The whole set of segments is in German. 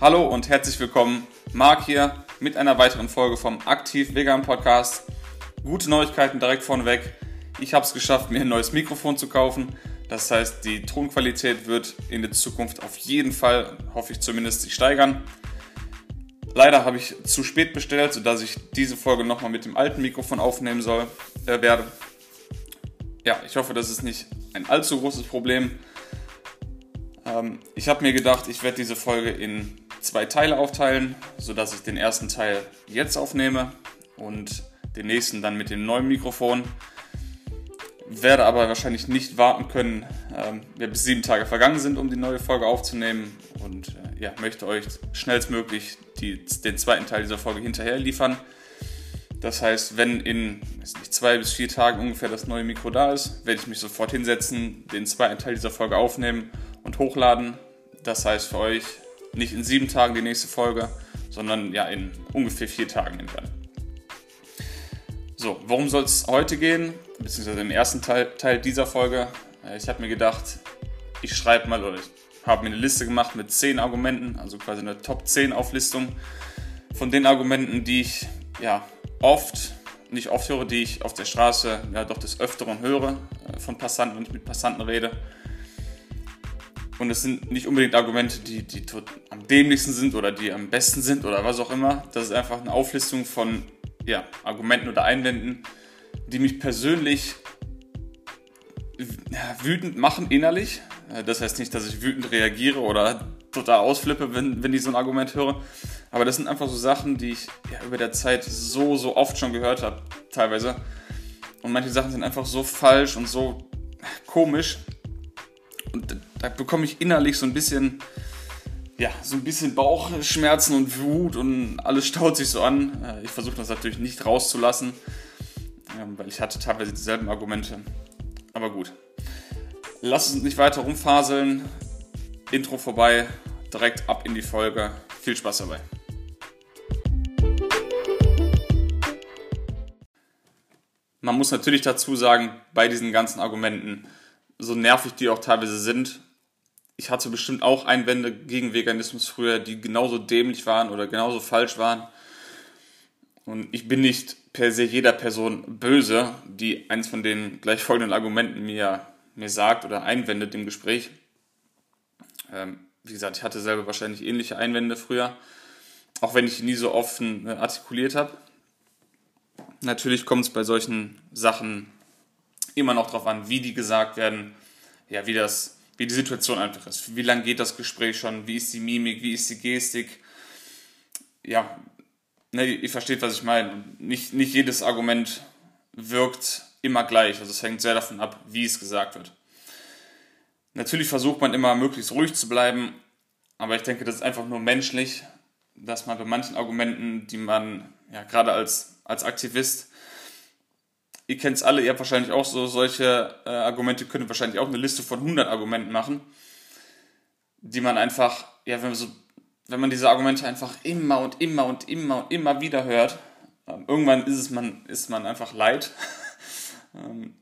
Hallo und herzlich willkommen. Marc hier mit einer weiteren Folge vom Aktiv Vegan Podcast. Gute Neuigkeiten direkt vorneweg. Ich habe es geschafft, mir ein neues Mikrofon zu kaufen. Das heißt, die Tonqualität wird in der Zukunft auf jeden Fall, hoffe ich zumindest, sich steigern. Leider habe ich zu spät bestellt, sodass ich diese Folge nochmal mit dem alten Mikrofon aufnehmen soll, äh, werde. Ja, ich hoffe, das ist nicht ein allzu großes Problem. Ähm, ich habe mir gedacht, ich werde diese Folge in zwei Teile aufteilen, sodass ich den ersten Teil jetzt aufnehme und den nächsten dann mit dem neuen Mikrofon. Werde aber wahrscheinlich nicht warten können, ähm, bis sieben Tage vergangen sind, um die neue Folge aufzunehmen. Und äh, ja, möchte euch schnellstmöglich die, den zweiten Teil dieser Folge hinterher liefern. Das heißt, wenn in nicht, zwei bis vier Tagen ungefähr das neue Mikro da ist, werde ich mich sofort hinsetzen, den zweiten Teil dieser Folge aufnehmen und hochladen. Das heißt für euch nicht in sieben Tagen die nächste Folge, sondern ja in ungefähr vier Tagen entfernt. So, worum soll es heute gehen? Beziehungsweise im ersten Teil, Teil dieser Folge. Äh, ich habe mir gedacht, ich schreibe mal oder ich habe mir eine Liste gemacht mit zehn Argumenten, also quasi eine Top 10 Auflistung von den Argumenten, die ich ja oft, nicht oft höre, die ich auf der Straße ja doch des Öfteren höre äh, von Passanten, wenn ich mit Passanten rede. Und es sind nicht unbedingt Argumente, die, die am dämlichsten sind oder die am besten sind oder was auch immer. Das ist einfach eine Auflistung von ja, Argumenten oder Einwänden, die mich persönlich wütend machen innerlich. Äh, das heißt nicht, dass ich wütend reagiere oder total ausflippe, wenn, wenn ich so ein Argument höre. Aber das sind einfach so Sachen, die ich ja, über der Zeit so, so oft schon gehört habe, teilweise. Und manche Sachen sind einfach so falsch und so komisch. Und da bekomme ich innerlich so ein bisschen, ja, so ein bisschen Bauchschmerzen und Wut und alles staut sich so an. Äh, ich versuche das natürlich nicht rauszulassen, ähm, weil ich hatte teilweise dieselben Argumente. Aber gut. Lass uns nicht weiter rumfaseln. Intro vorbei, direkt ab in die Folge. Viel Spaß dabei. Man muss natürlich dazu sagen, bei diesen ganzen Argumenten, so nervig die auch teilweise sind, ich hatte bestimmt auch Einwände gegen Veganismus früher, die genauso dämlich waren oder genauso falsch waren. Und ich bin nicht per se jeder Person böse, die eins von den gleich folgenden Argumenten mir, mir sagt oder einwendet im Gespräch. Ähm, wie gesagt, ich hatte selber wahrscheinlich ähnliche Einwände früher, auch wenn ich die nie so offen äh, artikuliert habe. Natürlich kommt es bei solchen Sachen immer noch darauf an, wie die gesagt werden, ja, wie das wie die Situation einfach ist. Wie lange geht das Gespräch schon? Wie ist die Mimik? Wie ist die Gestik? Ja, ne, ihr versteht, was ich meine. Nicht, nicht jedes Argument wirkt immer gleich. Also es hängt sehr davon ab, wie es gesagt wird. Natürlich versucht man immer möglichst ruhig zu bleiben, aber ich denke, das ist einfach nur menschlich, dass man bei manchen Argumenten, die man ja gerade als, als Aktivist ihr kennt es alle, ihr habt wahrscheinlich auch so solche äh, Argumente, könnt wahrscheinlich auch eine Liste von 100 Argumenten machen, die man einfach, ja, wenn man, so, wenn man diese Argumente einfach immer und immer und immer und immer wieder hört, ähm, irgendwann ist es man, ist man einfach leid. ähm,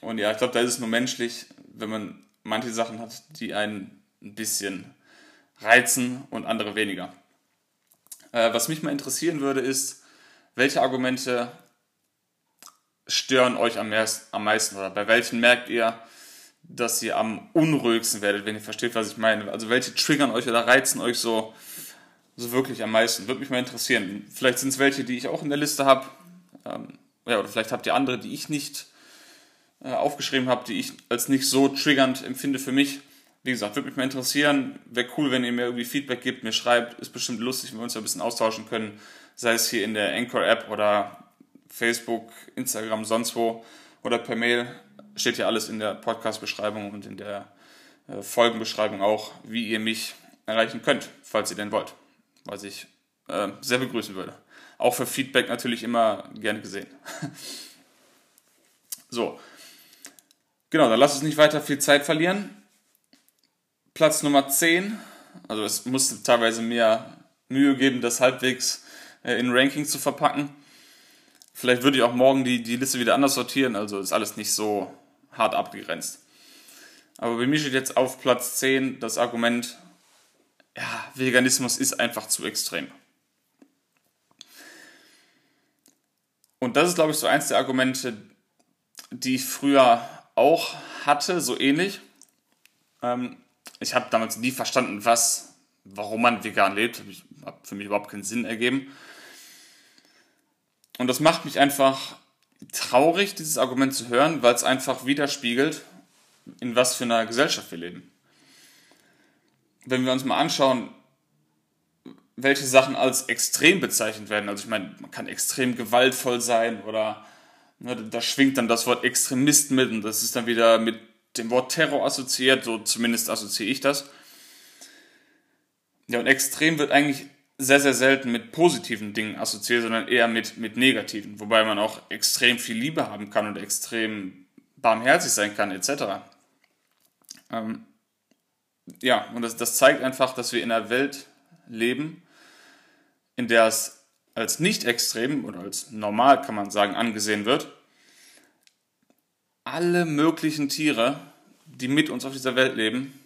und ja, ich glaube, da ist es nur menschlich, wenn man manche Sachen hat, die einen ein bisschen reizen und andere weniger. Äh, was mich mal interessieren würde, ist, welche Argumente stören euch am, meisten oder bei welchen merkt ihr, dass ihr am unruhigsten werdet, wenn ihr versteht, was ich meine? Also welche triggern euch oder reizen euch so, so wirklich am meisten? Würde mich mal interessieren. Vielleicht sind es welche, die ich auch in der Liste habe. Ähm, ja, oder vielleicht habt ihr andere, die ich nicht äh, aufgeschrieben habe, die ich als nicht so triggernd empfinde für mich. Wie gesagt, würde mich mal interessieren. Wäre cool, wenn ihr mir irgendwie Feedback gibt, mir schreibt. Ist bestimmt lustig, wenn wir uns ein bisschen austauschen können. Sei es hier in der Anchor-App oder Facebook, Instagram, sonst wo oder per Mail. Steht ja alles in der Podcast-Beschreibung und in der äh, Folgenbeschreibung auch, wie ihr mich erreichen könnt, falls ihr denn wollt. Was ich äh, sehr begrüßen würde. Auch für Feedback natürlich immer gerne gesehen. so. Genau, dann lasst uns nicht weiter viel Zeit verlieren. Platz Nummer 10. Also es musste teilweise mehr Mühe geben, das halbwegs äh, in Ranking zu verpacken. Vielleicht würde ich auch morgen die, die Liste wieder anders sortieren, also ist alles nicht so hart abgegrenzt. Aber bei mir steht jetzt auf Platz 10 das Argument, ja, Veganismus ist einfach zu extrem. Und das ist, glaube ich, so eins der Argumente, die ich früher auch hatte, so ähnlich. Ähm, ich habe damals nie verstanden, was, warum man vegan lebt. Hat für mich überhaupt keinen Sinn ergeben. Und das macht mich einfach traurig, dieses Argument zu hören, weil es einfach widerspiegelt, in was für einer Gesellschaft wir leben. Wenn wir uns mal anschauen, welche Sachen als extrem bezeichnet werden. Also ich meine, man kann extrem gewaltvoll sein oder ne, da schwingt dann das Wort Extremist mit und das ist dann wieder mit dem Wort Terror assoziiert, so zumindest assoziiere ich das. Ja, und extrem wird eigentlich sehr, sehr selten mit positiven Dingen assoziiert, sondern eher mit, mit negativen, wobei man auch extrem viel Liebe haben kann und extrem barmherzig sein kann, etc. Ähm, ja, und das, das zeigt einfach, dass wir in einer Welt leben, in der es als nicht extrem oder als normal, kann man sagen, angesehen wird, alle möglichen Tiere, die mit uns auf dieser Welt leben,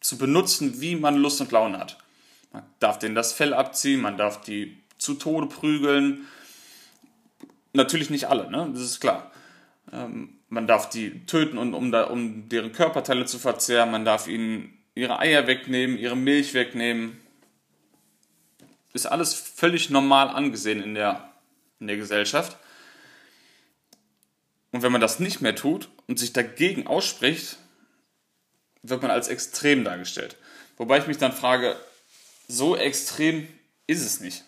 zu benutzen, wie man Lust und Laune hat. Man darf denen das Fell abziehen, man darf die zu Tode prügeln. Natürlich nicht alle, ne? das ist klar. Ähm, man darf die töten, um, da, um deren Körperteile zu verzehren, man darf ihnen ihre Eier wegnehmen, ihre Milch wegnehmen, ist alles völlig normal angesehen in der, in der Gesellschaft. Und wenn man das nicht mehr tut und sich dagegen ausspricht, wird man als extrem dargestellt. Wobei ich mich dann frage, so extrem ist es nicht.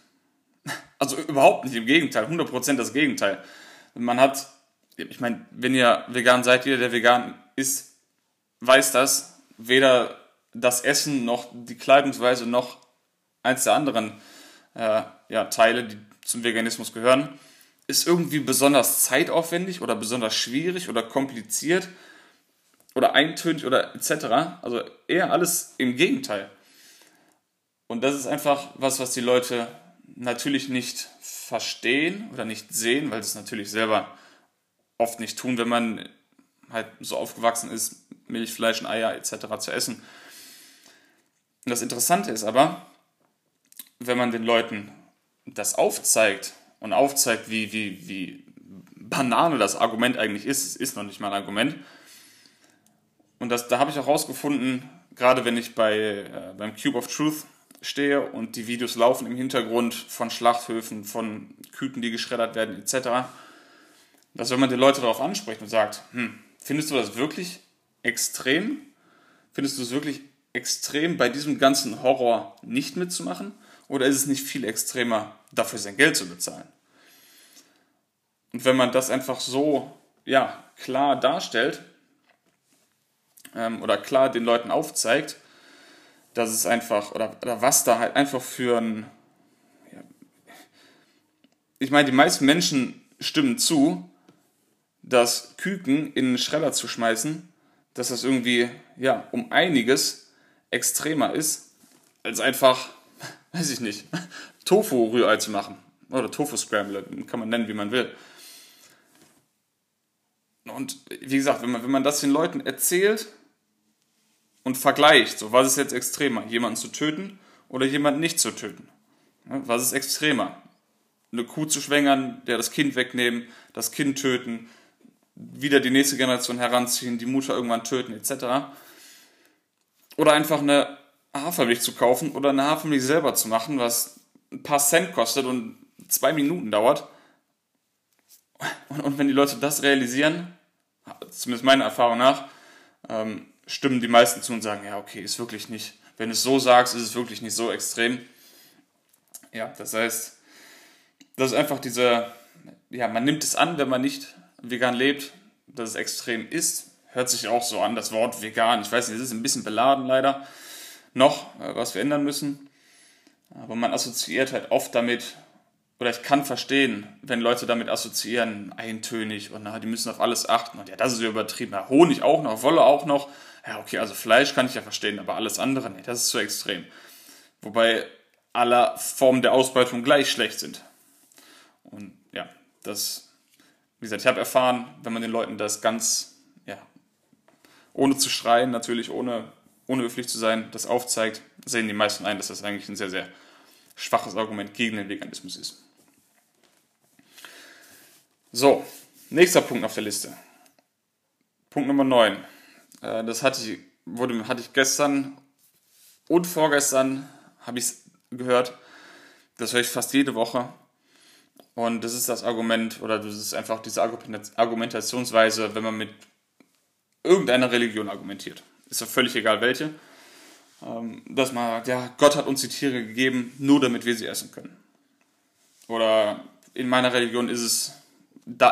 Also überhaupt nicht, im Gegenteil, 100% das Gegenteil. Man hat, ich meine, wenn ihr vegan seid, jeder, der vegan ist, weiß das, weder das Essen noch die Kleidungsweise noch eins der anderen äh, ja, Teile, die zum Veganismus gehören, ist irgendwie besonders zeitaufwendig oder besonders schwierig oder kompliziert oder eintönig oder etc. Also eher alles im Gegenteil. Und das ist einfach was, was die Leute natürlich nicht verstehen oder nicht sehen, weil sie es natürlich selber oft nicht tun, wenn man halt so aufgewachsen ist, Milch, Fleisch und Eier etc. zu essen. Und das Interessante ist aber, wenn man den Leuten das aufzeigt und aufzeigt, wie, wie, wie Banane das Argument eigentlich ist, es ist noch nicht mal ein Argument. Und das, da habe ich auch rausgefunden, gerade wenn ich bei, äh, beim Cube of Truth stehe und die Videos laufen im Hintergrund von Schlachthöfen, von Küken, die geschreddert werden, etc., dass wenn man die Leute darauf anspricht und sagt, hm, findest du das wirklich extrem? Findest du es wirklich extrem, bei diesem ganzen Horror nicht mitzumachen? Oder ist es nicht viel extremer, dafür sein Geld zu bezahlen? Und wenn man das einfach so ja, klar darstellt ähm, oder klar den Leuten aufzeigt, dass es einfach, oder, oder was da halt einfach für ein. Ja, ich meine, die meisten Menschen stimmen zu, dass Küken in einen Schredder zu schmeißen, dass das irgendwie ja, um einiges extremer ist, als einfach weiß ich nicht, Tofu-Rührei zu machen. Oder Tofu-Scramble, kann man nennen, wie man will. Und wie gesagt, wenn man, wenn man das den Leuten erzählt und vergleicht, so was ist jetzt extremer, jemanden zu töten oder jemanden nicht zu töten? Was ist extremer? Eine Kuh zu schwängern, der das Kind wegnehmen, das Kind töten, wieder die nächste Generation heranziehen, die Mutter irgendwann töten, etc. Oder einfach eine Hafermilch zu kaufen oder eine Hafermilch selber zu machen, was ein paar Cent kostet und zwei Minuten dauert. Und, wenn die Leute das realisieren, zumindest meiner Erfahrung nach, ähm, stimmen die meisten zu und sagen, ja, okay, ist wirklich nicht, wenn du es so sagst, ist es wirklich nicht so extrem. Ja, das heißt, das ist einfach diese, ja, man nimmt es an, wenn man nicht vegan lebt, dass es extrem ist. Hört sich auch so an, das Wort vegan. Ich weiß nicht, es ist ein bisschen beladen leider noch, äh, was wir ändern müssen. Aber man assoziiert halt oft damit, oder ich kann verstehen, wenn Leute damit assoziieren, eintönig und na, die müssen auf alles achten. Und ja, das ist ja übertrieben. Ja, Honig auch noch, Wolle auch noch. Ja, okay, also Fleisch kann ich ja verstehen, aber alles andere, nee, das ist zu extrem. Wobei aller Formen der Ausbeutung gleich schlecht sind. Und ja, das, wie gesagt, ich habe erfahren, wenn man den Leuten das ganz, ja, ohne zu schreien, natürlich ohne unhöflich zu sein, das aufzeigt, sehen die meisten ein, dass das eigentlich ein sehr, sehr schwaches Argument gegen den Veganismus ist. So, nächster Punkt auf der Liste. Punkt Nummer 9. Äh, das hatte ich, wurde, hatte ich gestern und vorgestern, habe ich es gehört. Das höre ich fast jede Woche. Und das ist das Argument, oder das ist einfach diese Argumentationsweise, wenn man mit irgendeiner Religion argumentiert. Ist ja völlig egal welche. Ähm, dass man, ja, Gott hat uns die Tiere gegeben, nur damit wir sie essen können. Oder in meiner Religion ist es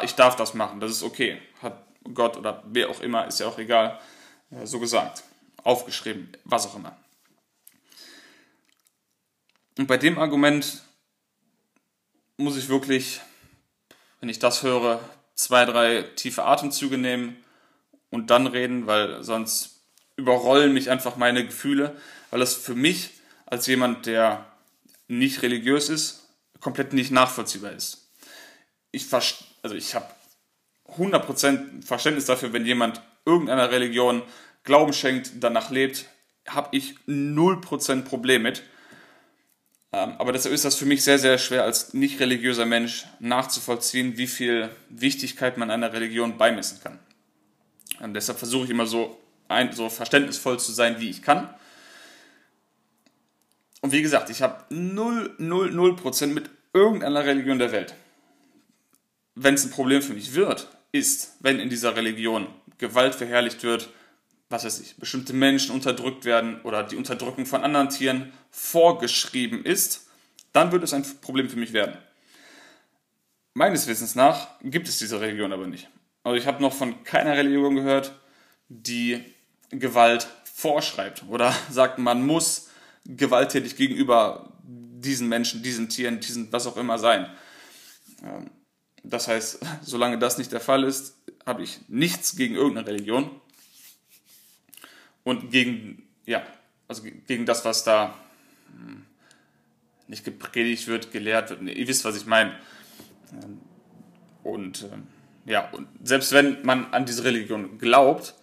ich darf das machen, das ist okay. Hat Gott oder wer auch immer, ist ja auch egal, so gesagt, aufgeschrieben, was auch immer. Und bei dem Argument muss ich wirklich, wenn ich das höre, zwei, drei tiefe Atemzüge nehmen und dann reden, weil sonst überrollen mich einfach meine Gefühle, weil das für mich als jemand, der nicht religiös ist, komplett nicht nachvollziehbar ist. Ich also ich habe 100% Verständnis dafür, wenn jemand irgendeiner Religion Glauben schenkt, danach lebt, habe ich 0% Problem mit. Ähm, aber deshalb ist das für mich sehr, sehr schwer als nicht religiöser Mensch nachzuvollziehen, wie viel Wichtigkeit man einer Religion beimessen kann. Und deshalb versuche ich immer so, ein, so verständnisvoll zu sein, wie ich kann. Und wie gesagt, ich habe 0, 0, 0% mit irgendeiner Religion der Welt wenn es ein Problem für mich wird, ist, wenn in dieser Religion Gewalt verherrlicht wird, was weiß ich, bestimmte Menschen unterdrückt werden oder die Unterdrückung von anderen Tieren vorgeschrieben ist, dann wird es ein Problem für mich werden. Meines Wissens nach gibt es diese Religion aber nicht. Also ich habe noch von keiner Religion gehört, die Gewalt vorschreibt oder sagt, man muss gewalttätig gegenüber diesen Menschen, diesen Tieren, diesen was auch immer sein. Das heißt, solange das nicht der Fall ist, habe ich nichts gegen irgendeine Religion und gegen, ja, also gegen das, was da hm, nicht gepredigt wird, gelehrt wird. Ihr wisst, was ich meine. Ähm, und ähm, ja, und selbst wenn man an diese Religion glaubt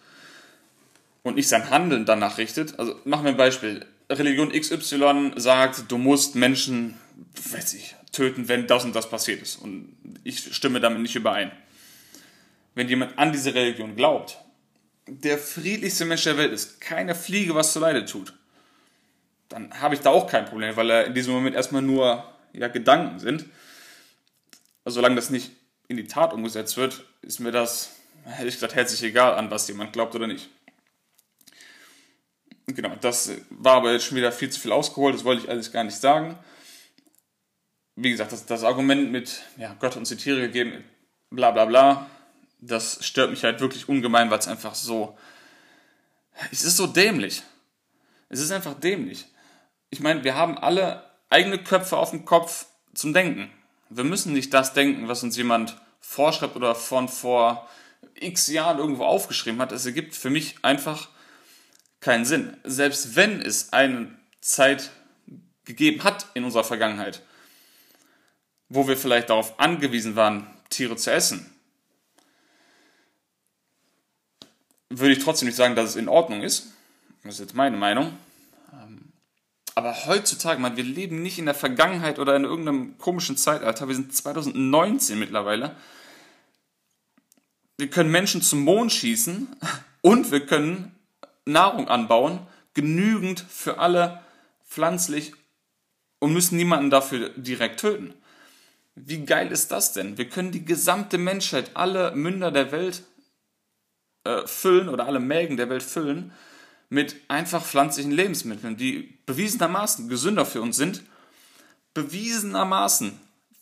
und nicht sein Handeln danach richtet, also machen wir ein Beispiel. Religion XY sagt, du musst Menschen, weiß ich, töten, wenn das und das passiert ist. Und ich stimme damit nicht überein. Wenn jemand an diese Religion glaubt, der friedlichste Mensch der Welt ist, keine Fliege was zu Leide tut, dann habe ich da auch kein Problem, weil er in diesem Moment erstmal nur ja, Gedanken sind. Also solange das nicht in die Tat umgesetzt wird, ist mir das, hätte ich gesagt, herzlich egal, an was jemand glaubt oder nicht. Genau, das war aber jetzt schon wieder viel zu viel ausgeholt, das wollte ich alles gar nicht sagen wie gesagt, das, das Argument mit, ja, Gott hat uns die Tiere gegeben, bla bla bla, das stört mich halt wirklich ungemein, weil es einfach so, es ist so dämlich. Es ist einfach dämlich. Ich meine, wir haben alle eigene Köpfe auf dem Kopf zum Denken. Wir müssen nicht das denken, was uns jemand vorschreibt oder von vor x Jahren irgendwo aufgeschrieben hat. Es ergibt für mich einfach keinen Sinn. Selbst wenn es eine Zeit gegeben hat in unserer Vergangenheit, wo wir vielleicht darauf angewiesen waren, Tiere zu essen, würde ich trotzdem nicht sagen, dass es in Ordnung ist. Das ist jetzt meine Meinung. Ähm, aber heutzutage, man, wir leben nicht in der Vergangenheit oder in irgendeinem komischen Zeitalter. Wir sind 2019 mittlerweile. Wir können Menschen zum Mond schießen und wir können Nahrung anbauen, genügend für alle pflanzlich und müssen niemanden dafür direkt töten. Wie geil ist das denn? Wir können die gesamte Menschheit, alle Münder der Welt äh, füllen oder alle Mägen der Welt füllen mit einfach pflanzlichen Lebensmitteln, die bewiesenermaßen gesünder für uns sind, bewiesenermaßen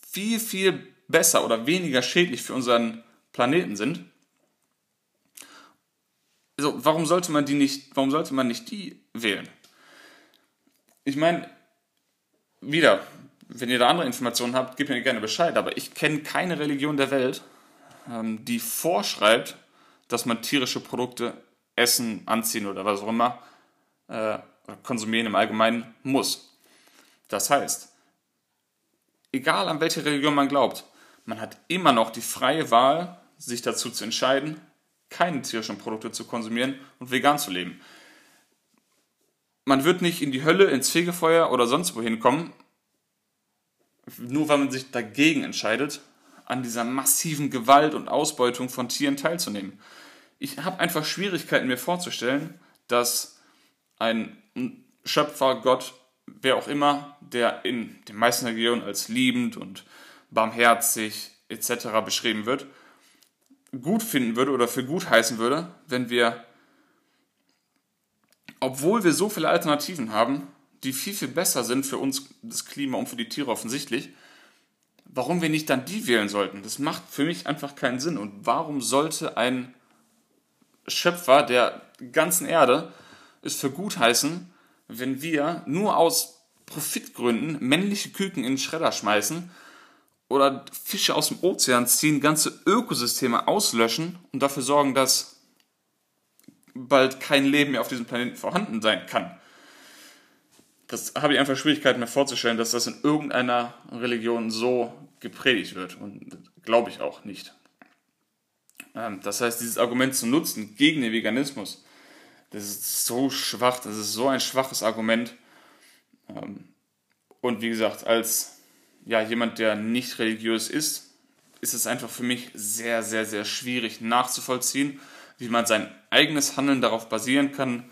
viel, viel besser oder weniger schädlich für unseren Planeten sind. Also, warum sollte man die nicht, warum sollte man nicht die wählen? Ich meine, wieder, wenn ihr da andere Informationen habt, gebt mir gerne Bescheid. Aber ich kenne keine Religion der Welt, ähm, die vorschreibt, dass man tierische Produkte essen, anziehen oder was auch immer äh, konsumieren im Allgemeinen muss. Das heißt, egal an welche Religion man glaubt, man hat immer noch die freie Wahl, sich dazu zu entscheiden, keine tierischen Produkte zu konsumieren und vegan zu leben. man wird nicht in die Hölle, ins Fegefeuer oder sonst wohin kommen, nur weil man sich dagegen entscheidet, an dieser massiven Gewalt und Ausbeutung von Tieren teilzunehmen. Ich habe einfach Schwierigkeiten mir vorzustellen, dass ein Schöpfer, Gott, wer auch immer, der in den meisten Regionen als liebend und barmherzig etc. beschrieben wird, gut finden würde oder für gut heißen würde, wenn wir, obwohl wir so viele Alternativen haben, die viel, viel besser sind für uns, das Klima und für die Tiere offensichtlich, warum wir nicht dann die wählen sollten. Das macht für mich einfach keinen Sinn. Und warum sollte ein Schöpfer der ganzen Erde es für gut heißen, wenn wir nur aus Profitgründen männliche Küken in den Schredder schmeißen oder Fische aus dem Ozean ziehen, ganze Ökosysteme auslöschen und dafür sorgen, dass bald kein Leben mehr auf diesem Planeten vorhanden sein kann. Das habe ich einfach Schwierigkeiten mir vorzustellen, dass das in irgendeiner Religion so gepredigt wird und glaube ich auch nicht. Ähm, das heißt, dieses Argument zu nutzen gegen den Veganismus, das ist so schwach, das ist so ein schwaches Argument. Ähm, und wie gesagt, als ja, jemand, der nicht religiös ist, ist es einfach für mich sehr, sehr, sehr schwierig nachzuvollziehen, wie man sein eigenes Handeln darauf basieren kann,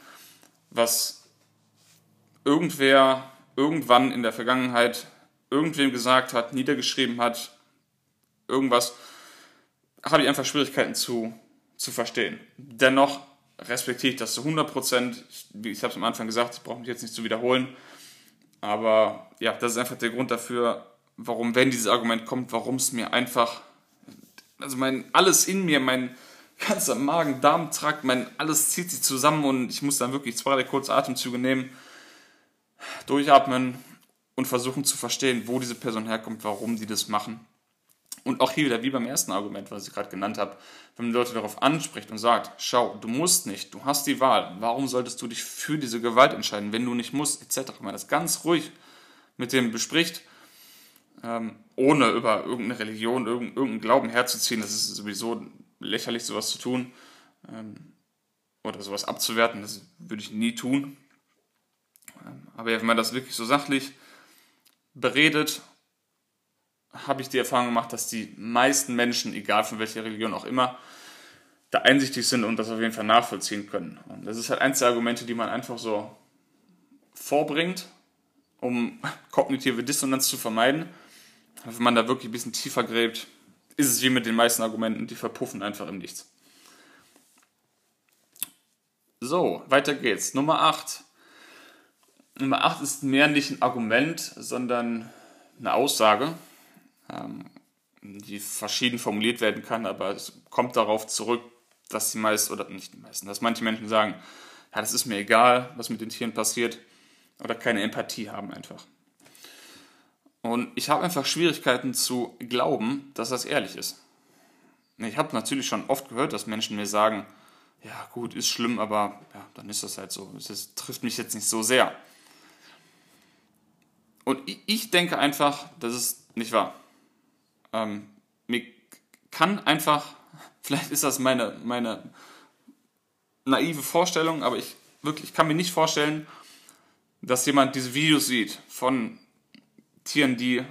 was irgendwer irgendwann in der Vergangenheit irgendwem gesagt hat, niedergeschrieben hat, irgendwas, habe ich einfach Schwierigkeiten zu, zu verstehen. Dennoch respektiere ich das zu 100 Prozent. Ich, ich habe es am Anfang gesagt, ich brauche mich jetzt nicht zu wiederholen. Aber ja, das ist einfach der Grund dafür, warum, wenn dieses Argument kommt, warum es mir einfach, also mein, alles in mir, mein ganzer Magen-Darm-Trakt, mein, alles zieht sich zusammen und ich muss dann wirklich zwei, drei kurze Atemzüge nehmen, durchatmen und versuchen zu verstehen, wo diese Person herkommt, warum sie das machen. Und auch hier wieder, wie beim ersten Argument, was ich gerade genannt habe, wenn man Leute darauf anspricht und sagt, schau, du musst nicht, du hast die Wahl, warum solltest du dich für diese Gewalt entscheiden, wenn du nicht musst, etc. Wenn man das ganz ruhig mit dem bespricht, ähm, ohne über irgendeine Religion, irgendeinen Glauben herzuziehen, das ist sowieso lächerlich, sowas zu tun ähm, oder sowas abzuwerten, das würde ich nie tun. Ähm, aber wenn man das wirklich so sachlich beredet habe ich die Erfahrung gemacht, dass die meisten Menschen, egal von welcher Religion auch immer, da einsichtig sind und das auf jeden Fall nachvollziehen können. Und das ist halt eins der Argumente, die man einfach so vorbringt, um kognitive Dissonanz zu vermeiden. Wenn man da wirklich ein bisschen tiefer gräbt, ist es wie mit den meisten Argumenten, die verpuffen einfach im Nichts. So, weiter geht's. Nummer 8. Nummer 8 ist mehr nicht ein Argument, sondern eine Aussage ähm, die verschieden formuliert werden kann, aber es kommt darauf zurück, dass die meisten, oder nicht die meisten, dass manche Menschen sagen, ja, das ist mir egal, was mit den Tieren passiert, oder keine Empathie haben einfach. Und ich habe einfach Schwierigkeiten zu glauben, dass das ehrlich ist. Ich habe natürlich schon oft gehört, dass Menschen mir sagen, ja gut, ist schlimm, aber ja, dann ist das halt so. Es trifft mich jetzt nicht so sehr. Und ich denke einfach, das ist nicht wahr. Ähm, mir kann einfach, vielleicht ist das meine, meine naive Vorstellung, aber ich wirklich kann mir nicht vorstellen, dass jemand diese Videos sieht von Tieren, die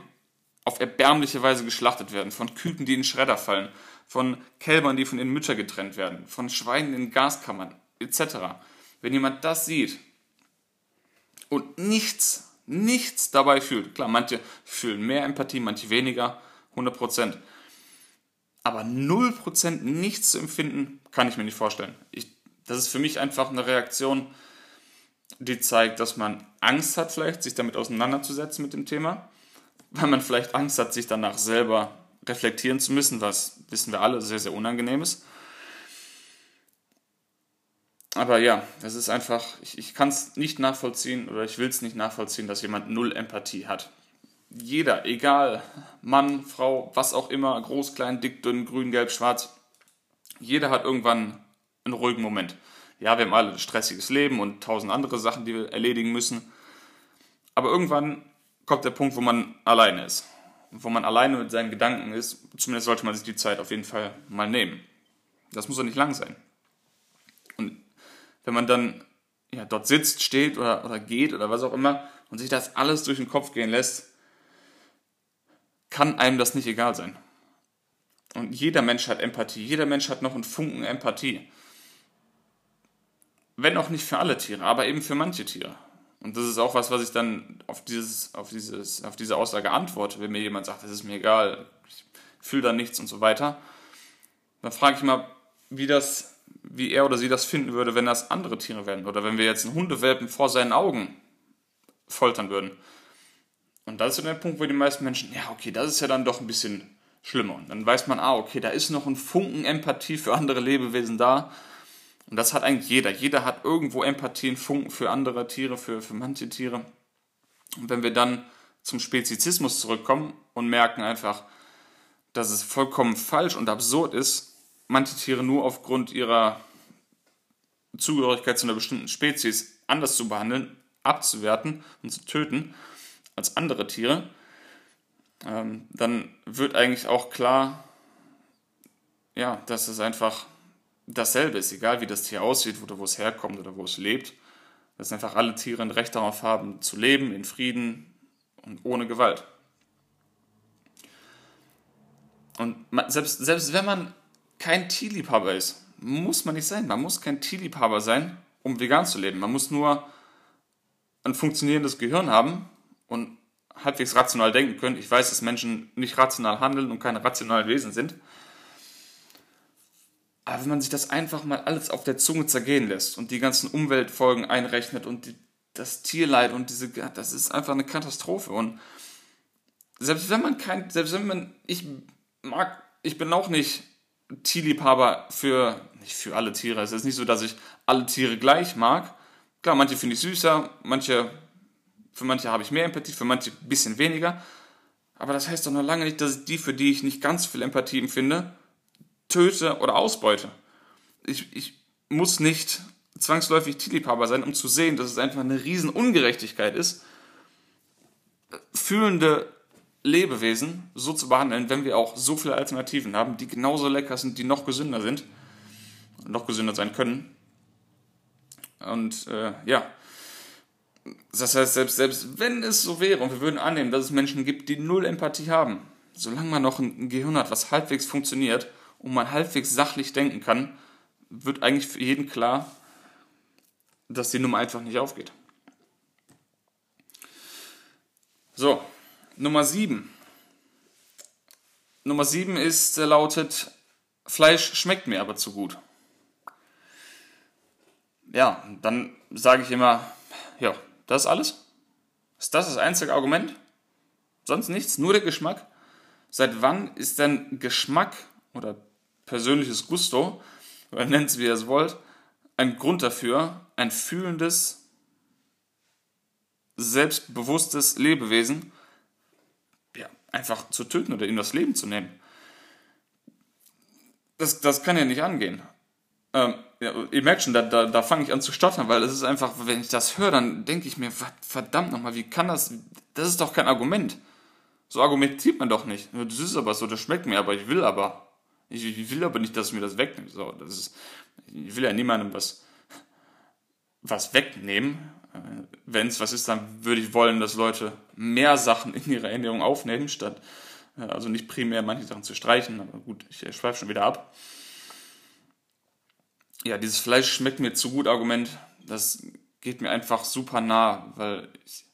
auf erbärmliche Weise geschlachtet werden, von Küken, die in Schredder fallen, von Kälbern, die von ihren Müttern getrennt werden, von Schweinen in Gaskammern, etc. Wenn jemand das sieht und nichts, nichts dabei fühlt, klar, manche fühlen mehr Empathie, manche weniger, 100% Aber 0% nichts zu empfinden, kann ich mir nicht vorstellen. Ich, das ist für mich einfach eine Reaktion, die zeigt, dass man Angst hat, vielleicht sich damit auseinanderzusetzen mit dem Thema, weil man vielleicht Angst hat, sich danach selber reflektieren zu müssen, was wissen wir alle sehr, sehr unangenehm ist. Aber ja, das ist einfach, ich, ich kann es nicht nachvollziehen oder ich will es nicht nachvollziehen, dass jemand null Empathie hat jeder, egal, Mann, Frau, was auch immer, groß, klein, dick, dünn, grün, gelb, schwarz, jeder hat irgendwann einen ruhigen Moment. Ja, wir haben alle ein stressiges Leben und tausend andere Sachen, die wir erledigen müssen. Aber irgendwann kommt der Punkt, wo man alleine ist. Wo man alleine mit seinen Gedanken ist, zumindest sollte man sich die Zeit auf jeden Fall mal nehmen. Das muss doch nicht lang sein. Und wenn man dann ja, dort sitzt, steht oder, oder geht oder was auch immer und sich das alles durch den Kopf gehen lässt, kann einem das nicht egal sein. Und jeder Mensch hat Empathie, jeder Mensch hat noch einen Funken Empathie. Wenn auch nicht für alle Tiere, aber eben für manche Tiere. Und das ist auch was, was ich dann auf, dieses, auf, dieses, auf diese Aussage antworte, wenn mir jemand sagt, das ist mir egal, ich fühle da nichts und so weiter. Dann frage ich mal, wie, das, wie er oder sie das finden würde, wenn das andere Tiere wären. Oder wenn wir jetzt einen Hundewelpen vor seinen Augen foltern würden. Und das ist so der Punkt, wo die meisten Menschen, ja, okay, das ist ja dann doch ein bisschen schlimmer. Und dann weiß man, ah, okay, da ist noch ein Funken Empathie für andere Lebewesen da. Und das hat eigentlich jeder. Jeder hat irgendwo Empathie, einen Funken für andere Tiere, für, für manche Tiere. Und wenn wir dann zum Spezizismus zurückkommen und merken einfach, dass es vollkommen falsch und absurd ist, manche Tiere nur aufgrund ihrer Zugehörigkeit zu einer bestimmten Spezies anders zu behandeln, abzuwerten und zu töten als andere Tiere, ähm, dann wird eigentlich auch klar, ja, dass es einfach dasselbe ist, egal wie das Tier aussieht oder wo es herkommt oder wo es lebt, dass einfach alle Tiere ein Recht darauf haben, zu leben in Frieden und ohne Gewalt. Und selbst, selbst wenn man kein Tierliebhaber ist, muss man nicht sein. Man muss kein Tierliebhaber sein, um vegan zu leben. Man muss nur ein funktionierendes Gehirn haben und halbwegs rational denken können. Ich weiß, dass Menschen nicht rational handeln und keine rationalen Wesen sind. Aber wenn man sich das einfach mal alles auf der Zunge zergehen lässt und die ganzen Umweltfolgen einrechnet und die, das Tierleid und diese, das ist einfach eine Katastrophe. Und selbst wenn man kein, selbst wenn man, ich mag, ich bin auch nicht Tierliebhaber für, nicht für alle Tiere. Es ist nicht so, dass ich alle Tiere gleich mag. Klar, manche finde ich süßer, manche für manche habe ich mehr Empathie, für manche ein bisschen weniger. Aber das heißt doch noch lange nicht, dass ich die, für die ich nicht ganz viel Empathie empfinde, töte oder ausbeute. Ich, ich muss nicht zwangsläufig Tierliebhaber sein, um zu sehen, dass es einfach eine riesen Ungerechtigkeit ist, fühlende Lebewesen so zu behandeln, wenn wir auch so viele Alternativen haben, die genauso lecker sind, die noch gesünder sind, noch gesünder sein können. Und äh, ja, das heißt, selbst, selbst wenn es so wäre und wir würden annehmen, dass es Menschen gibt, die null Empathie haben, solange man noch ein Gehirn hat, was halbwegs funktioniert und man halbwegs sachlich denken kann, wird eigentlich für jeden klar, dass die Nummer einfach nicht aufgeht. So, Nummer 7. Nummer 7 ist, äh, lautet, Fleisch schmeckt mir aber zu gut. Ja, dann sage ich immer, ja, das ist alles? Ist das das einzige Argument? Sonst nichts? Nur der Geschmack? Seit wann ist denn Geschmack oder persönliches Gusto, oder nennt es wie ihr es wollt, ein Grund dafür, ein fühlendes, selbstbewusstes Lebewesen ja, einfach zu töten oder ihm das Leben zu nehmen? Das, das kann ja nicht angehen. Ähm, ja, ihr merkt schon, da, da, da fange ich an zu stottern, weil es ist einfach, wenn ich das höre, dann denke ich mir, verdammt nochmal, wie kann das, das ist doch kein Argument. So argumentiert man doch nicht. Das ist aber so, das schmeckt mir, aber ich will aber. Ich, ich will aber nicht, dass du mir das wegnimmst. So, das ist, ich will ja niemandem was, was wegnehmen. Äh, wenn es was ist, dann würde ich wollen, dass Leute mehr Sachen in ihre Ernährung aufnehmen, statt, äh, also nicht primär manche Sachen zu streichen, aber gut, ich schweife schon wieder ab ja, dieses Fleisch schmeckt mir zu gut Argument, das geht mir einfach super nah, weil ich,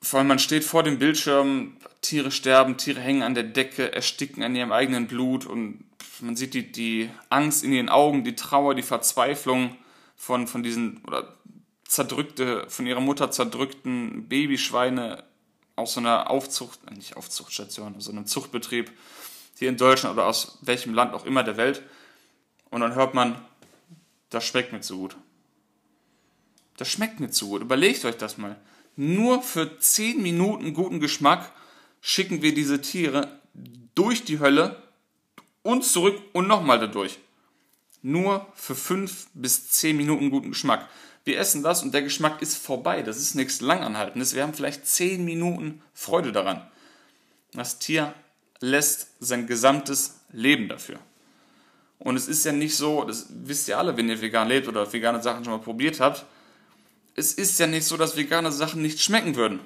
vor allem man steht vor dem Bildschirm, Tiere sterben, Tiere hängen an der Decke, ersticken an ihrem eigenen Blut und man sieht die, die Angst in ihren Augen, die Trauer, die Verzweiflung von, von diesen, oder zerdrückte, von ihrer Mutter zerdrückten Babyschweine aus so einer Aufzucht, nicht Aufzuchtstation, aus so einem Zuchtbetrieb hier in Deutschland oder aus welchem Land auch immer der Welt und dann hört man, das schmeckt mir zu gut. Das schmeckt mir zu gut. Überlegt euch das mal. Nur für 10 Minuten guten Geschmack schicken wir diese Tiere durch die Hölle und zurück und nochmal dadurch. Nur für 5 bis 10 Minuten guten Geschmack. Wir essen das und der Geschmack ist vorbei. Das ist nichts Langanhaltendes. Wir haben vielleicht 10 Minuten Freude daran. Das Tier lässt sein gesamtes Leben dafür. Und es ist ja nicht so, das wisst ihr alle, wenn ihr vegan lebt oder vegane Sachen schon mal probiert habt, es ist ja nicht so, dass vegane Sachen nicht schmecken würden.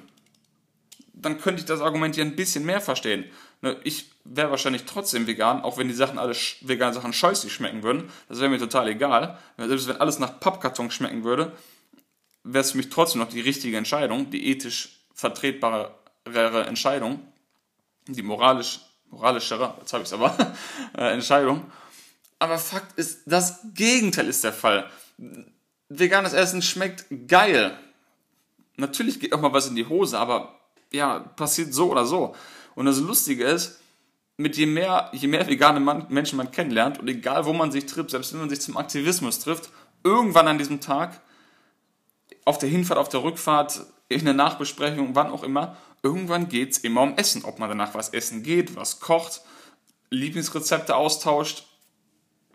Dann könnte ich das Argument ja ein bisschen mehr verstehen. Ne, ich wäre wahrscheinlich trotzdem vegan, auch wenn die Sachen alle vegane Sachen scheußlich schmecken würden. Das wäre mir total egal. Selbst wenn alles nach Pappkarton schmecken würde, wäre es für mich trotzdem noch die richtige Entscheidung, die ethisch vertretbare Entscheidung, die moralisch, moralischere, jetzt habe ich es aber, äh, Entscheidung. Aber Fakt ist, das Gegenteil ist der Fall. Veganes Essen schmeckt geil. Natürlich geht auch mal was in die Hose, aber ja, passiert so oder so. Und das Lustige ist, mit je mehr, je mehr vegane man, Menschen man kennenlernt und egal wo man sich trifft, selbst wenn man sich zum Aktivismus trifft, irgendwann an diesem Tag, auf der Hinfahrt, auf der Rückfahrt, in der Nachbesprechung, wann auch immer, irgendwann geht es immer um Essen. Ob man danach was essen geht, was kocht, Lieblingsrezepte austauscht,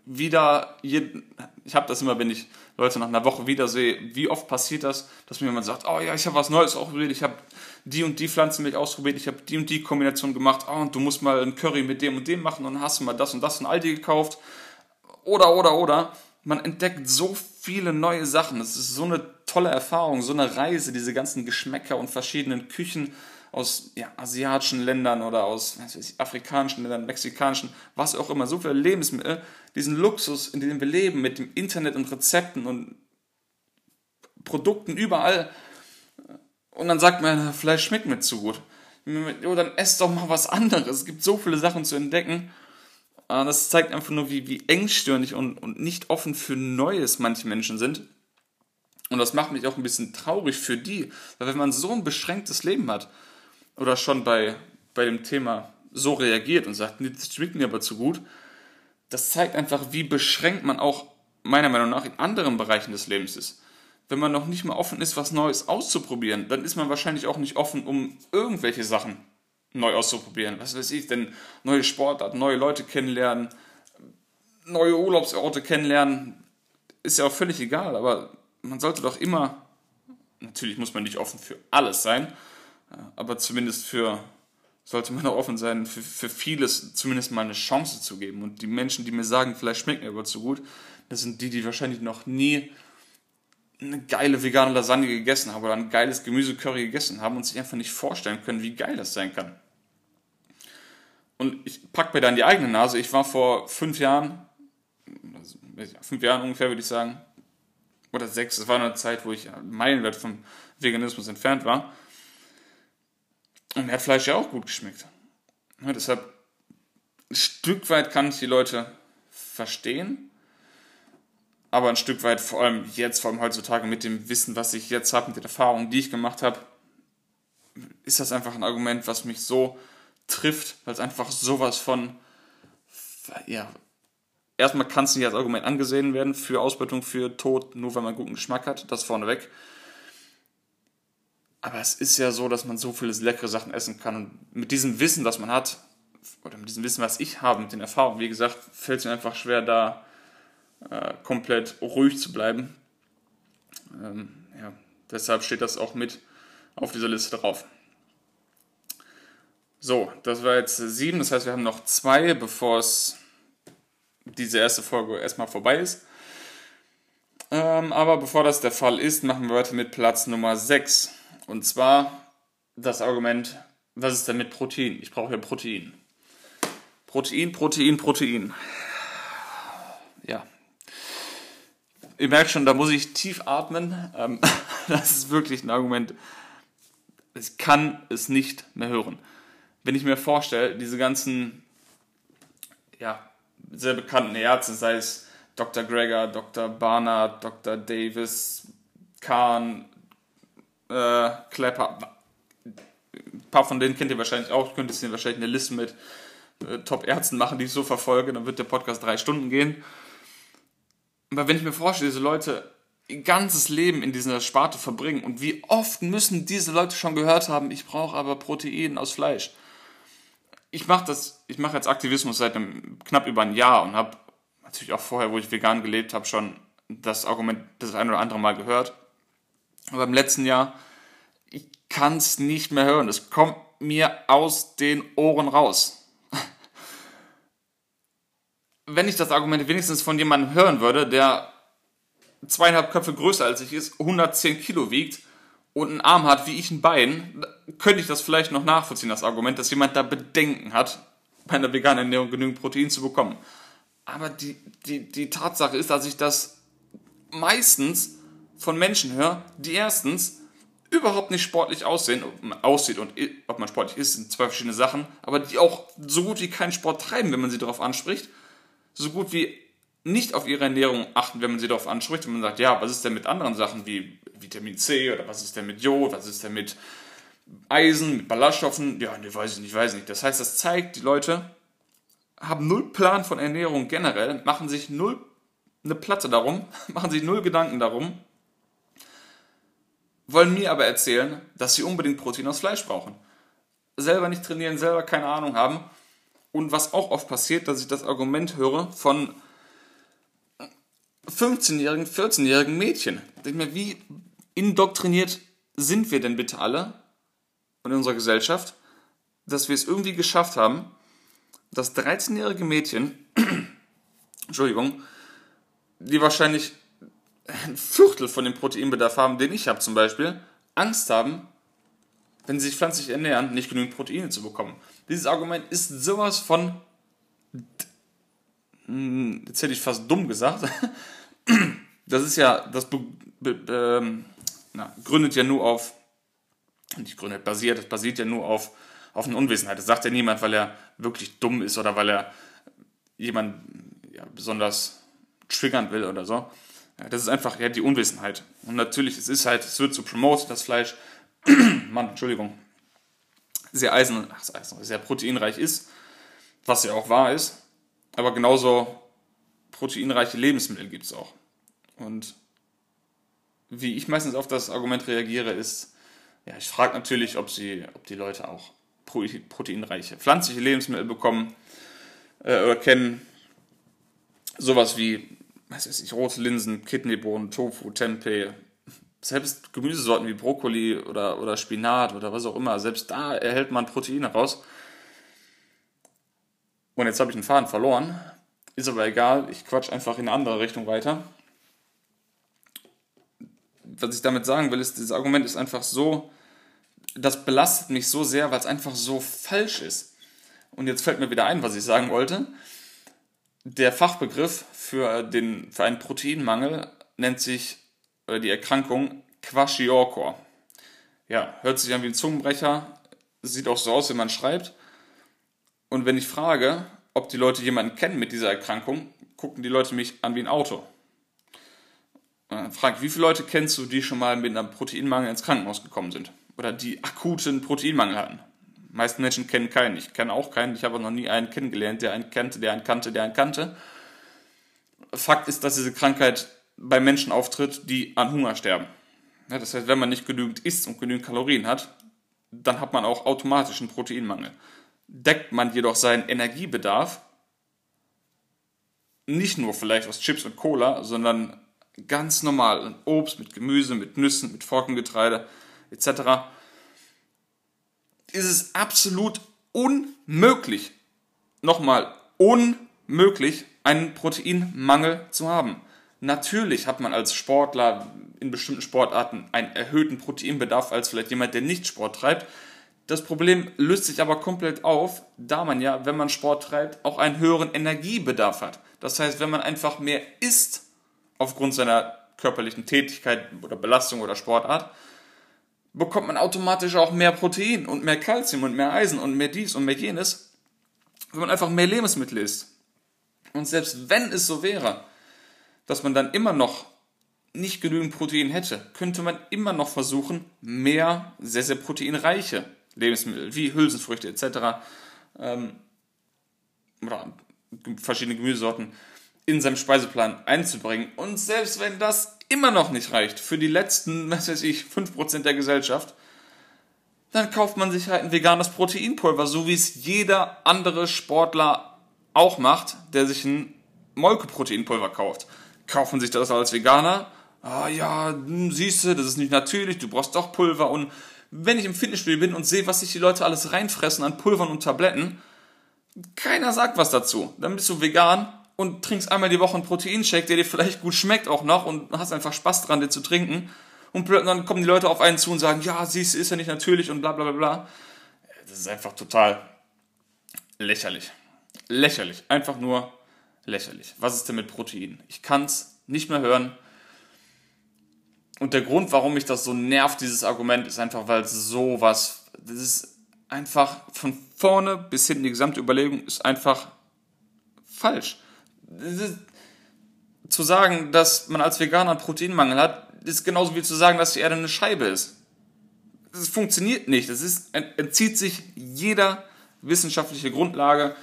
wieder, jeden, ich habe das immer, wenn ich Leute nach einer Woche wiedersehe, wie oft passiert das, dass mir jemand sagt, oh ja, ich habe was Neues ausprobiert, ich habe die und die Pflanzenmilch ausprobiert, ich habe die und die Kombination gemacht, oh, und du musst mal ein Curry mit dem und dem machen und hast du mal das und das in Aldi gekauft. Oder, oder, oder. Man entdeckt so viele neue Sachen. Es ist so eine tolle Erfahrung, so eine Reise, diese ganzen Geschmäcker und verschiedenen Küchen aus ja, asiatischen Ländern oder aus ich, afrikanischen Ländern, mexikanischen, was auch immer, so viele Lebensmittel, diesen Luxus, in dem wir leben, mit dem Internet und Rezepten und Produkten überall. Und dann sagt man, Fleisch schmeckt mir zu gut. Jo, dann esst doch mal was anderes. Es gibt so viele Sachen zu entdecken. Das zeigt einfach nur, wie, wie engstirnig und, und nicht offen für Neues manche Menschen sind. Und das macht mich auch ein bisschen traurig für die, weil wenn man so ein beschränktes Leben hat, oder schon bei, bei dem Thema so reagiert und sagt, nee, das schmeckt mir aber zu gut, das zeigt einfach, wie beschränkt man auch meiner Meinung nach in anderen Bereichen des Lebens ist. Wenn man noch nicht mal offen ist, was Neues auszuprobieren, dann ist man wahrscheinlich auch nicht offen, um irgendwelche Sachen neu auszuprobieren. Was weiß ich denn? Neue Sportarten, neue Leute kennenlernen, neue Urlaubsorte kennenlernen. Ist ja auch völlig egal, aber man sollte doch immer, natürlich muss man nicht offen für alles sein, aber zumindest für, sollte man auch offen sein, für, für vieles zumindest mal eine Chance zu geben. Und die Menschen, die mir sagen, vielleicht schmeckt mir aber zu gut, das sind die, die wahrscheinlich noch nie eine geile vegane Lasagne gegessen haben oder ein geiles Gemüsecurry gegessen haben und sich einfach nicht vorstellen können, wie geil das sein kann. Und ich packe mir dann die eigene Nase. Ich war vor fünf Jahren, also fünf Jahren ungefähr würde ich sagen, oder sechs, es war eine Zeit, wo ich meilenweit vom Veganismus entfernt war. Und mir hat Fleisch ja auch gut geschmeckt. Ja, deshalb, ein Stück weit kann ich die Leute verstehen, aber ein Stück weit, vor allem jetzt, vor allem heutzutage mit dem Wissen, was ich jetzt habe, mit den Erfahrungen, die ich gemacht habe, ist das einfach ein Argument, was mich so trifft, weil es einfach sowas von, ja, erstmal kann es nicht als Argument angesehen werden für Ausbeutung, für Tod, nur weil man guten Geschmack hat, das vorneweg. Aber es ist ja so, dass man so viele leckere Sachen essen kann. Und mit diesem Wissen, was man hat, oder mit diesem Wissen, was ich habe, mit den Erfahrungen, wie gesagt, fällt es mir einfach schwer, da äh, komplett ruhig zu bleiben. Ähm, ja, deshalb steht das auch mit auf dieser Liste drauf. So, das war jetzt sieben, das heißt, wir haben noch zwei, bevor es diese erste Folge erstmal vorbei ist. Ähm, aber bevor das der Fall ist, machen wir weiter mit Platz Nummer 6. Und zwar das Argument, was ist denn mit Protein? Ich brauche ja Protein. Protein, Protein, Protein. Ja. Ihr merkt schon, da muss ich tief atmen. Ähm, das ist wirklich ein Argument. Ich kann es nicht mehr hören. Wenn ich mir vorstelle, diese ganzen, ja, sehr bekannten Ärzte, sei es Dr. Greger, Dr. Barnard, Dr. Davis, Kahn, äh, Klepper. Ein paar von denen kennt ihr wahrscheinlich auch. Könnt ihr wahrscheinlich eine Liste mit äh, Top-Ärzten machen, die ich so verfolge. Dann wird der Podcast drei Stunden gehen. Aber wenn ich mir vorstelle, diese Leute ihr ganzes Leben in dieser Sparte verbringen und wie oft müssen diese Leute schon gehört haben, ich brauche aber Protein aus Fleisch. Ich mache das, ich mache jetzt Aktivismus seit einem, knapp über ein Jahr und habe natürlich auch vorher, wo ich vegan gelebt habe, schon das Argument das ein oder andere Mal gehört. Aber im letzten Jahr, ich kann es nicht mehr hören. Es kommt mir aus den Ohren raus. wenn ich das Argument wenigstens von jemandem hören würde, der zweieinhalb Köpfe größer als ich ist, 110 Kilo wiegt und einen Arm hat wie ich ein Bein, könnte ich das vielleicht noch nachvollziehen, das Argument, dass jemand da Bedenken hat, bei einer veganen Ernährung genügend Protein zu bekommen. Aber die, die, die Tatsache ist, dass ich das meistens von Menschen höre, die erstens überhaupt nicht sportlich aussehen, aussieht und ob man sportlich ist, sind zwei verschiedene Sachen, aber die auch so gut wie keinen Sport treiben, wenn man sie darauf anspricht, so gut wie nicht auf ihre Ernährung achten, wenn man sie darauf anspricht und man sagt, ja, was ist denn mit anderen Sachen wie Vitamin C oder was ist denn mit Jod, was ist denn mit Eisen, mit Ballaststoffen? Ja, ne, weiß ich nicht, weiß ich nicht. Das heißt, das zeigt, die Leute haben null Plan von Ernährung generell, machen sich null eine Platte darum, machen sich null Gedanken darum, wollen mir aber erzählen, dass sie unbedingt Protein aus Fleisch brauchen. Selber nicht trainieren, selber keine Ahnung haben. Und was auch oft passiert, dass ich das Argument höre von 15-jährigen, 14-jährigen Mädchen. Ich denke mir, wie indoktriniert sind wir denn bitte alle in unserer Gesellschaft, dass wir es irgendwie geschafft haben, dass 13-jährige Mädchen, Entschuldigung, die wahrscheinlich ein Viertel von dem Proteinbedarf haben, den ich habe zum Beispiel, Angst haben, wenn sie sich pflanzlich ernähren, nicht genügend Proteine zu bekommen. Dieses Argument ist sowas von, jetzt hätte ich fast dumm gesagt, das ist ja, das be, be, ähm, na, gründet ja nur auf, nicht gründet, basiert, das basiert ja nur auf, auf eine Unwissenheit. Das sagt ja niemand, weil er wirklich dumm ist oder weil er jemand ja, besonders triggern will oder so. Ja, das ist einfach ja, die Unwissenheit. Und natürlich, es ist halt, es wird so promoted, das Fleisch, Mann, Entschuldigung, sehr eisen, ach, sehr proteinreich ist, was ja auch wahr ist. Aber genauso proteinreiche Lebensmittel gibt es auch. Und wie ich meistens auf das Argument reagiere, ist, ja, ich frage natürlich, ob, sie, ob die Leute auch proteinreiche pflanzliche Lebensmittel bekommen äh, oder kennen. Sowas wie, was weiß ich, rote Linsen, Kidneybohnen, Tofu, Tempeh, selbst Gemüsesorten wie Brokkoli oder, oder Spinat oder was auch immer, selbst da erhält man Proteine raus. Und jetzt habe ich einen Faden verloren. Ist aber egal, ich quatsch einfach in eine andere Richtung weiter. Was ich damit sagen will, ist, dieses Argument ist einfach so, das belastet mich so sehr, weil es einfach so falsch ist. Und jetzt fällt mir wieder ein, was ich sagen wollte. Der Fachbegriff für, den, für einen Proteinmangel nennt sich, oder die Erkrankung, Kwashiorkor. Ja, hört sich an wie ein Zungenbrecher, sieht auch so aus, wenn man schreibt. Und wenn ich frage, ob die Leute jemanden kennen mit dieser Erkrankung, gucken die Leute mich an wie ein Auto. Frag, wie viele Leute kennst du, die schon mal mit einem Proteinmangel ins Krankenhaus gekommen sind? Oder die akuten Proteinmangel hatten? Die meisten Menschen kennen keinen. Ich kenne auch keinen. Ich habe noch nie einen kennengelernt, der einen kannte, der einen kannte, der einen kannte. Fakt ist, dass diese Krankheit bei Menschen auftritt, die an Hunger sterben. Ja, das heißt, wenn man nicht genügend isst und genügend Kalorien hat, dann hat man auch automatisch einen Proteinmangel deckt man jedoch seinen Energiebedarf nicht nur vielleicht aus Chips und Cola, sondern ganz normal Obst mit Gemüse, mit Nüssen, mit Forkengetreide etc., ist es absolut unmöglich, nochmal unmöglich, einen Proteinmangel zu haben. Natürlich hat man als Sportler in bestimmten Sportarten einen erhöhten Proteinbedarf als vielleicht jemand, der nicht Sport treibt. Das Problem löst sich aber komplett auf, da man ja, wenn man Sport treibt, auch einen höheren Energiebedarf hat. Das heißt, wenn man einfach mehr isst, aufgrund seiner körperlichen Tätigkeit oder Belastung oder Sportart, bekommt man automatisch auch mehr Protein und mehr Kalzium und mehr Eisen und mehr dies und mehr jenes, wenn man einfach mehr Lebensmittel isst. Und selbst wenn es so wäre, dass man dann immer noch nicht genügend Protein hätte, könnte man immer noch versuchen, mehr sehr, sehr proteinreiche Lebensmittel wie Hülsenfrüchte etc. Ähm, oder verschiedene Gemüsesorten in seinem Speiseplan einzubringen. Und selbst wenn das immer noch nicht reicht für die letzten, was weiß ich, 5% der Gesellschaft, dann kauft man sich halt ein veganes Proteinpulver, so wie es jeder andere Sportler auch macht, der sich ein Molkeproteinpulver kauft. Kaufen sich das als Veganer? Ah ja, hm, siehst du, das ist nicht natürlich, du brauchst doch Pulver und wenn ich im Fitnessstudio bin und sehe, was sich die Leute alles reinfressen an Pulvern und Tabletten, keiner sagt was dazu. Dann bist du vegan und trinkst einmal die Woche einen Proteinshake, der dir vielleicht gut schmeckt auch noch und hast einfach Spaß dran, den zu trinken. Und dann kommen die Leute auf einen zu und sagen, ja, siehst du, ist ja nicht natürlich und bla bla bla bla. Das ist einfach total lächerlich. Lächerlich. Einfach nur lächerlich. Was ist denn mit Protein? Ich kann es nicht mehr hören. Und der Grund, warum mich das so nervt, dieses Argument, ist einfach, weil es sowas, das ist einfach von vorne bis hinten, die gesamte Überlegung ist einfach falsch. Ist, zu sagen, dass man als Veganer einen Proteinmangel hat, ist genauso wie zu sagen, dass die Erde eine Scheibe ist. Das funktioniert nicht. Das ist, entzieht sich jeder wissenschaftliche Grundlage,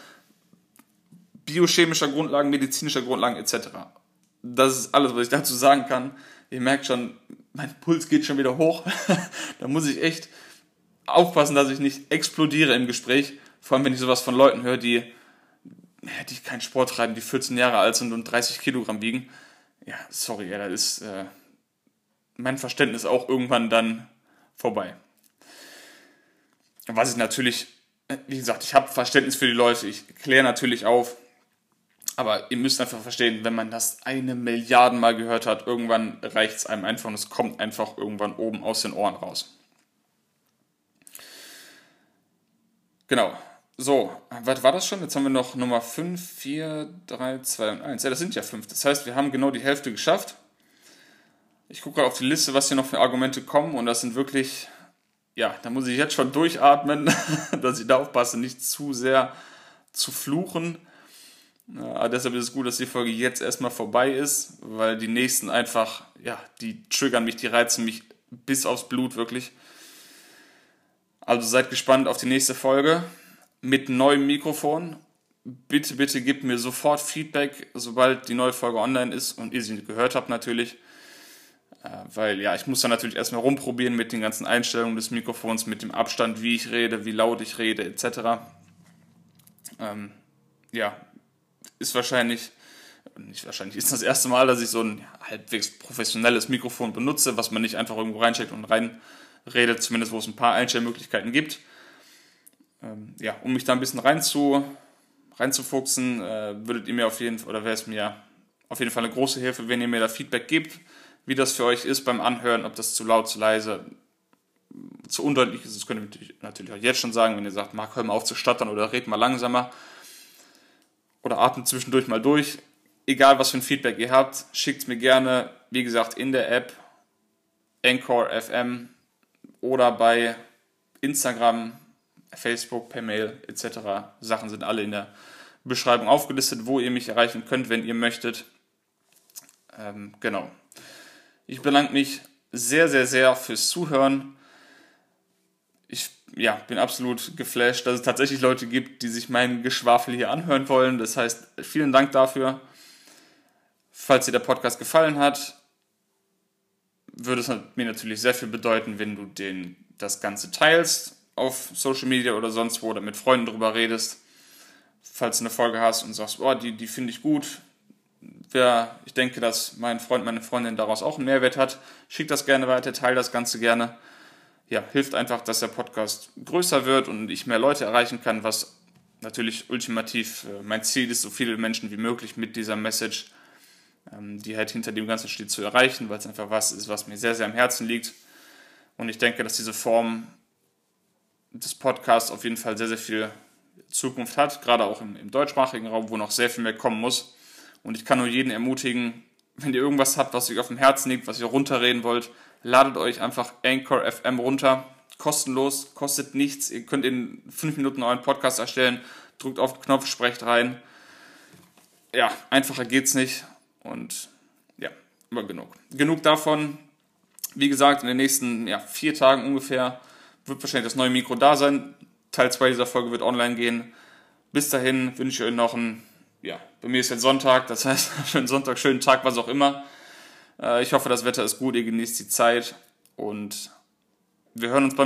biochemischer Grundlagen, medizinischer Grundlagen etc. Das ist alles, was ich dazu sagen kann. Ihr merkt schon, mein Puls geht schon wieder hoch. da muss ich echt aufpassen, dass ich nicht explodiere im Gespräch. Vor allem, wenn ich sowas von Leuten höre, die, die keinen Sport treiben, die 14 Jahre alt sind und 30 Kilogramm wiegen. Ja, sorry, ja, da ist äh, mein Verständnis auch irgendwann dann vorbei. Was ich natürlich, wie gesagt, ich habe Verständnis für die Leute, ich kläre natürlich auf, aber ihr müsst einfach verstehen, wenn man das eine Milliarden Mal gehört hat, irgendwann reicht es einem einfach und es kommt einfach irgendwann oben aus den Ohren raus. Genau. So, was war das schon? Jetzt haben wir noch Nummer 5, 4, 3, 2 und 1. Ja, das sind ja 5. Das heißt, wir haben genau die Hälfte geschafft. Ich gucke gerade auf die Liste, was hier noch für Argumente kommen und das sind wirklich, ja, da muss ich jetzt schon durchatmen, dass ich da aufpasse, nicht zu sehr zu fluchen. Ja, deshalb ist es gut, dass die Folge jetzt erstmal vorbei ist, weil die nächsten einfach, ja, die triggern mich, die reizen mich bis aufs Blut wirklich. Also seid gespannt auf die nächste Folge mit neuem Mikrofon. Bitte, bitte gebt mir sofort Feedback, sobald die neue Folge online ist und ihr sie gehört habt natürlich. Äh, weil ja, ich muss dann natürlich erstmal rumprobieren mit den ganzen Einstellungen des Mikrofons, mit dem Abstand, wie ich rede, wie laut ich rede, etc. Ähm, ja, ist wahrscheinlich, nicht wahrscheinlich, ist das erste Mal, dass ich so ein halbwegs professionelles Mikrofon benutze, was man nicht einfach irgendwo reinsteckt und rein redet, zumindest wo es ein paar Einstellmöglichkeiten gibt. Ähm, ja, um mich da ein bisschen rein zu, reinzufuchsen, äh, würdet ihr mir auf jeden Fall, oder wäre es mir auf jeden Fall eine große Hilfe, wenn ihr mir da Feedback gebt, wie das für euch ist beim Anhören, ob das zu laut, zu leise, zu undeutlich ist. Das könnt ihr natürlich auch jetzt schon sagen, wenn ihr sagt, Marc, hör mal auf zu stottern oder red mal langsamer oder atmet zwischendurch mal durch. Egal, was für ein Feedback ihr habt, schickt mir gerne, wie gesagt, in der App Anchor FM oder bei Instagram, Facebook, per Mail etc. Sachen sind alle in der Beschreibung aufgelistet, wo ihr mich erreichen könnt, wenn ihr möchtet. Ähm, genau. Ich bedanke mich sehr, sehr, sehr fürs Zuhören. Ich ja, bin absolut geflasht, dass es tatsächlich Leute gibt, die sich meinen Geschwafel hier anhören wollen. Das heißt, vielen Dank dafür. Falls dir der Podcast gefallen hat, würde es mir natürlich sehr viel bedeuten, wenn du den, das Ganze teilst auf Social Media oder sonst wo oder mit Freunden drüber redest. Falls du eine Folge hast und sagst, oh, die, die finde ich gut. Wer, ich denke, dass mein Freund, meine Freundin daraus auch einen Mehrwert hat, schick das gerne weiter, teile das Ganze gerne. Ja, hilft einfach, dass der Podcast größer wird und ich mehr Leute erreichen kann, was natürlich ultimativ äh, mein Ziel ist, so viele Menschen wie möglich mit dieser Message ähm, die halt hinter dem Ganzen steht, zu erreichen, weil es einfach was ist, was mir sehr, sehr am Herzen liegt. Und ich denke, dass diese Form des Podcasts auf jeden Fall sehr, sehr viel Zukunft hat, gerade auch im, im deutschsprachigen Raum, wo noch sehr viel mehr kommen muss. Und ich kann nur jeden ermutigen, wenn ihr irgendwas habt, was euch auf dem Herzen liegt, was ihr runterreden wollt, ladet euch einfach Anchor FM runter. Kostenlos, kostet nichts. Ihr könnt in fünf Minuten euren Podcast erstellen, drückt auf den Knopf, sprecht rein. Ja, einfacher geht's nicht. Und ja, aber genug. Genug davon. Wie gesagt, in den nächsten ja, vier Tagen ungefähr wird wahrscheinlich das neue Mikro da sein. Teil 2 dieser Folge wird online gehen. Bis dahin wünsche ich euch noch einen, ja, bei mir ist jetzt Sonntag, das heißt, schönen Sonntag, schönen Tag, was auch immer. Äh, ich hoffe, das Wetter ist gut, ihr genießt die Zeit und wir hören uns beim